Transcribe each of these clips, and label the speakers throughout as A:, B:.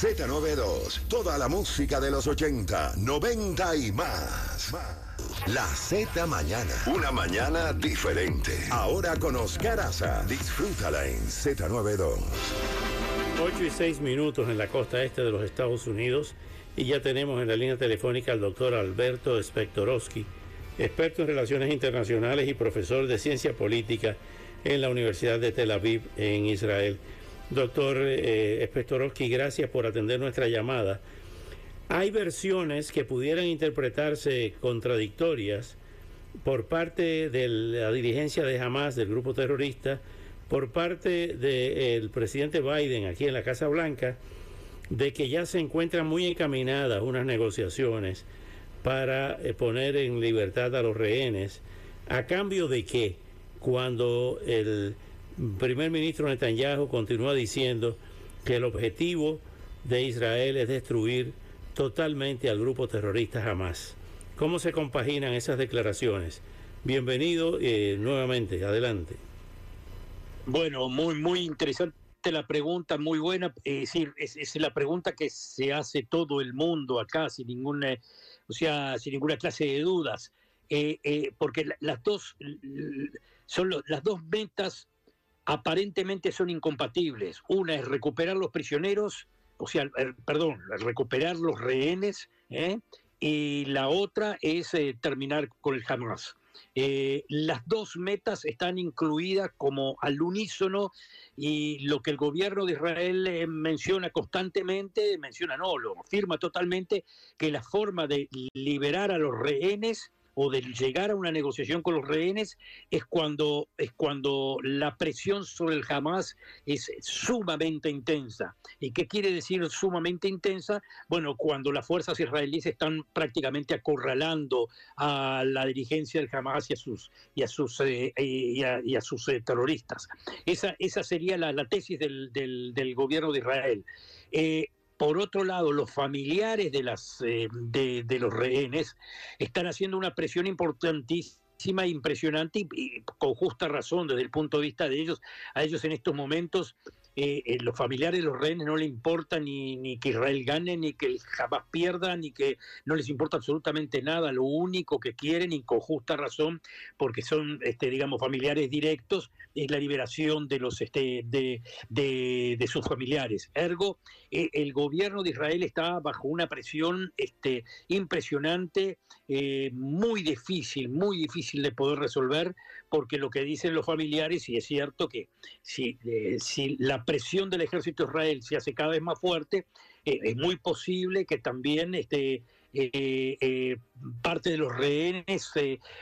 A: Z92, toda la música de los 80, 90 y más. La Z Mañana. Una mañana diferente. Ahora con Oscar Aza. Disfrútala en Z92.
B: 8 y 6 minutos en la costa este de los Estados Unidos y ya tenemos en la línea telefónica al doctor Alberto Spectorowski, experto en relaciones internacionales y profesor de ciencia política en la Universidad de Tel Aviv en Israel. Doctor eh, Spectorowski, gracias por atender nuestra llamada. Hay versiones que pudieran interpretarse contradictorias por parte de la dirigencia de Hamas, del grupo terrorista, por parte del presidente Biden aquí en la Casa Blanca, de que ya se encuentran muy encaminadas unas negociaciones para eh, poner en libertad a los rehenes, a cambio de que cuando el primer ministro Netanyahu continúa diciendo que el objetivo de Israel es destruir totalmente al grupo terrorista Hamas. ¿Cómo se compaginan esas declaraciones? Bienvenido eh, nuevamente, adelante.
C: Bueno, muy, muy interesante la pregunta, muy buena. Es decir, es, la pregunta que se hace todo el mundo acá, sin ninguna, o sea, sin ninguna clase de dudas. Eh, eh, porque las dos son las dos metas aparentemente son incompatibles. Una es recuperar los prisioneros o sea, perdón, recuperar los rehenes, ¿eh? y la otra es eh, terminar con el Hamas. Eh, las dos metas están incluidas como al unísono y lo que el gobierno de Israel menciona constantemente, menciona no, lo afirma totalmente, que la forma de liberar a los rehenes o de llegar a una negociación con los rehenes es cuando, es cuando la presión sobre el Hamas es sumamente intensa. ¿Y qué quiere decir sumamente intensa? Bueno, cuando las fuerzas israelíes están prácticamente acorralando a la dirigencia del Hamas y a sus, y a sus, eh, sus eh, terroristas. Esa, esa sería la, tesis del, del, gobierno de Israel. Eh, por otro lado, los familiares de, las, eh, de, los rehenes están haciendo una presión importantísima impresionante y, con justa razón desde el punto de vista de ellos. A ellos en estos momentos eh, eh, los familiares de los rehenes no les importa ni, que Israel gane, ni que jamás pierda, ni que no les importa absolutamente nada. Lo único que quieren, y con justa razón, porque son, este, digamos, familiares directos, es la liberación de los este, de, de, sus familiares. Ergo, eh, el gobierno de Israel está bajo una presión este, impresionante, muy difícil, muy difícil de poder resolver, porque lo que dicen los familiares, y es cierto que si, si la presión del ejército Israel se hace cada vez más fuerte, eh, es muy posible que también este, eh, eh, parte de los rehenes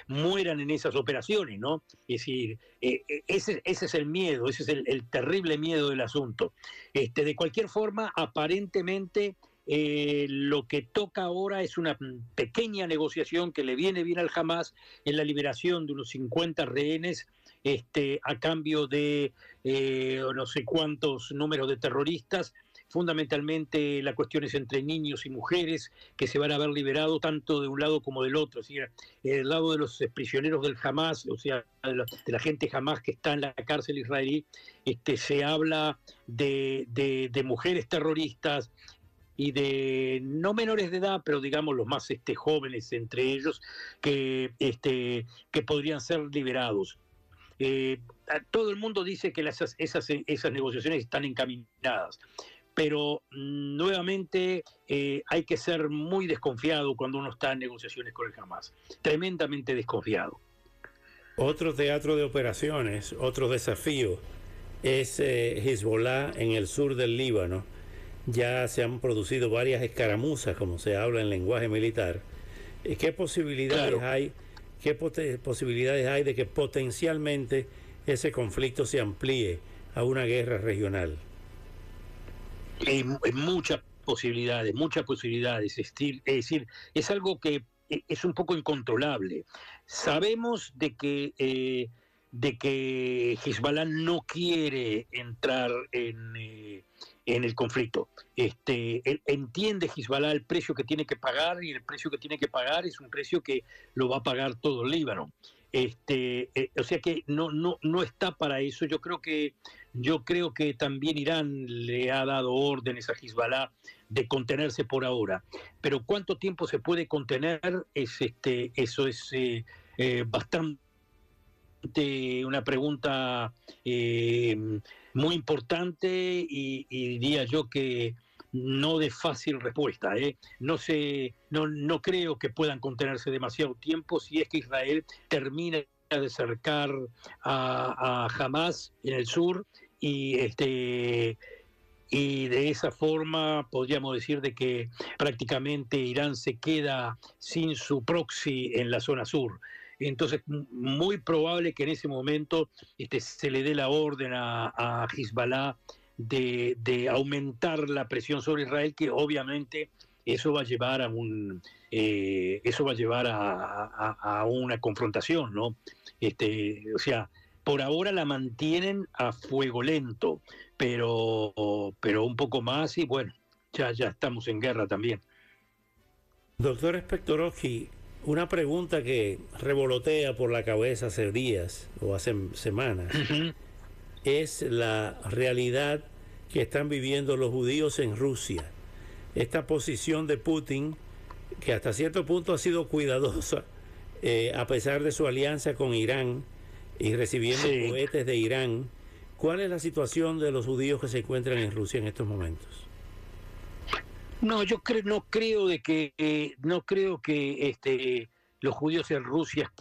C: mueran en esas operaciones, ¿no? Es decir, ese, es el miedo, ese es el, terrible miedo del asunto. Este, de cualquier forma, aparentemente lo que toca ahora es una pequeña negociación que le viene bien al Hamas en la liberación de unos 50 rehenes este, a cambio de eh, no sé cuántos números de terroristas. Fundamentalmente la cuestión es entre niños y mujeres que se van a ver liberados tanto de un lado como del otro. Es decir, el lado de los prisioneros del Hamas, o sea, de la, gente Hamas que está en la cárcel israelí, este, se habla de, mujeres terroristas, y de no menores de edad, pero digamos los más este, jóvenes entre ellos, que, este, que podrían ser liberados. Eh, todo el mundo dice que esas, esas negociaciones están encaminadas, pero nuevamente eh, hay que ser muy desconfiado cuando uno está en negociaciones con el Hamas, tremendamente desconfiado.
B: Otro teatro de operaciones, otro desafío es eh, Hezbollah en el sur del Líbano. Ya se han producido varias escaramuzas, como se habla en lenguaje militar. ¿Qué posibilidades hay? ¿Qué posibilidades hay de que potencialmente ese conflicto se amplíe a una guerra regional?
C: Hay, muchas posibilidades, muchas posibilidades. Es decir, es algo que e, es un poco incontrolable. sabemos de que, eh, de que Hezbollah no quiere entrar en, eh, en el conflicto. Este, entiende Hezbollah el precio que tiene que pagar y el precio que tiene que pagar es un precio que lo va a pagar todo el Líbano. Este, eh, o sea que no, no, no está para eso. Yo creo que yo creo que también Irán le ha dado órdenes a Hezbollah de contenerse por ahora. Pero cuánto tiempo se puede contener es este, eso es eh, eh, bastante una pregunta muy importante y, diría yo que no de fácil respuesta. ¿eh? No, sé, no, no creo que puedan contenerse demasiado tiempo si es que Israel termina de cercar a, a Hamas en el sur y este y de esa forma podríamos decir de que prácticamente Irán se queda sin su proxy en la zona sur. Entonces, muy probable que en ese momento este, se le dé la orden a, a Hezbollah de, aumentar la presión sobre Israel, que obviamente eso va a llevar a un eh, eso va a llevar a, una confrontación, ¿no? Este, o sea, por ahora la mantienen a fuego lento, pero, pero un poco más y bueno, ya, ya estamos en guerra también.
B: Doctor Spectorowski, una pregunta que revolotea por la cabeza hace días o hace semanas es la realidad que están viviendo los judíos en Rusia. Esta posición de Putin, que hasta cierto punto ha sido cuidadosa, eh, a pesar de su alianza con Irán y recibiendo cohetes de Irán, ¿cuál es la situación de los judíos que se encuentran en Rusia en estos momentos?
C: No, yo creo, no creo de que eh, no creo que este, los judíos en Rusia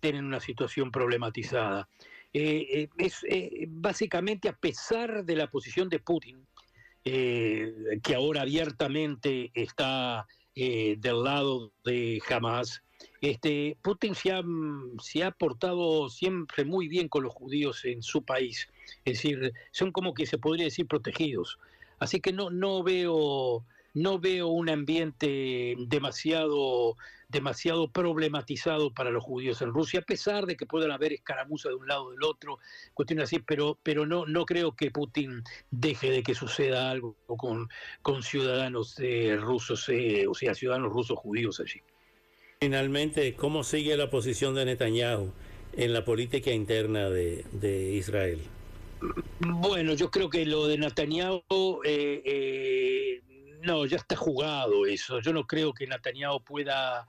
C: tienen una situación problematizada. Eh, eh, es básicamente a pesar de la posición de Putin, que ahora abiertamente está del lado de Hamas, este, Putin se ha, se ha portado siempre muy bien con los judíos en su país, es decir, son como que se podría decir protegidos. Así que no, no veo no veo un ambiente demasiado, demasiado problematizado para los judíos en Rusia, a pesar de que puedan haber escaramuzas de un lado o del otro, cuestiones así, pero, pero no, no creo que Putin deje de que suceda algo con, con ciudadanos eh, rusos, eh, o sea, ciudadanos rusos judíos allí.
B: Finalmente, ¿cómo sigue la posición de Netanyahu en la política interna de, de Israel?
C: Bueno, yo creo que lo de Netanyahu eh, no, ya está jugado eso. Yo no creo que Netanyahu pueda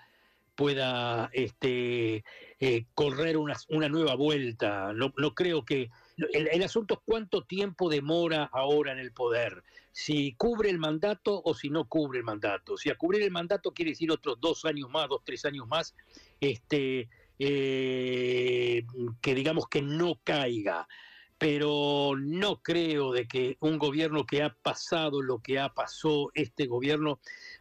C: pueda este, eh, correr una, una, nueva vuelta. No, no creo que... El, asunto es cuánto tiempo demora ahora en el poder. Si cubre el mandato o si no cubre el mandato. Si a cubrir el mandato quiere decir otros dos años más, dos, tres años más, este, eh, que digamos que no caiga pero no creo de que un gobierno que ha pasado lo que ha pasado este gobierno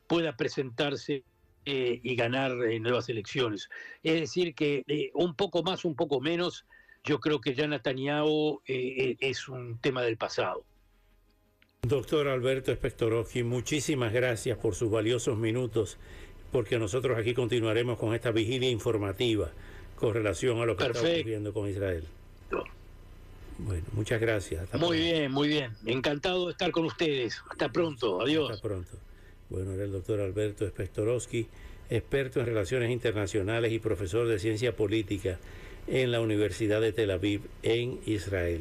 C: pueda presentarse eh, y ganar en nuevas elecciones. Es decir, que eh, un poco más, un poco menos, yo creo que ya Netanyahu eh, es un tema del pasado.
B: Doctor Alberto Espectorowski, muchísimas gracias por sus valiosos minutos, porque nosotros aquí continuaremos con esta vigilia informativa con relación a lo que está ocurriendo con Israel. Bueno, muchas gracias.
C: muy bien, muy bien. Encantado de estar con ustedes. Hasta pronto. Adiós.
B: Hasta pronto. Bueno, era el doctor Alberto Spectorowski, experto en relaciones internacionales y profesor de ciencia política en la Universidad de Tel Aviv, en Israel.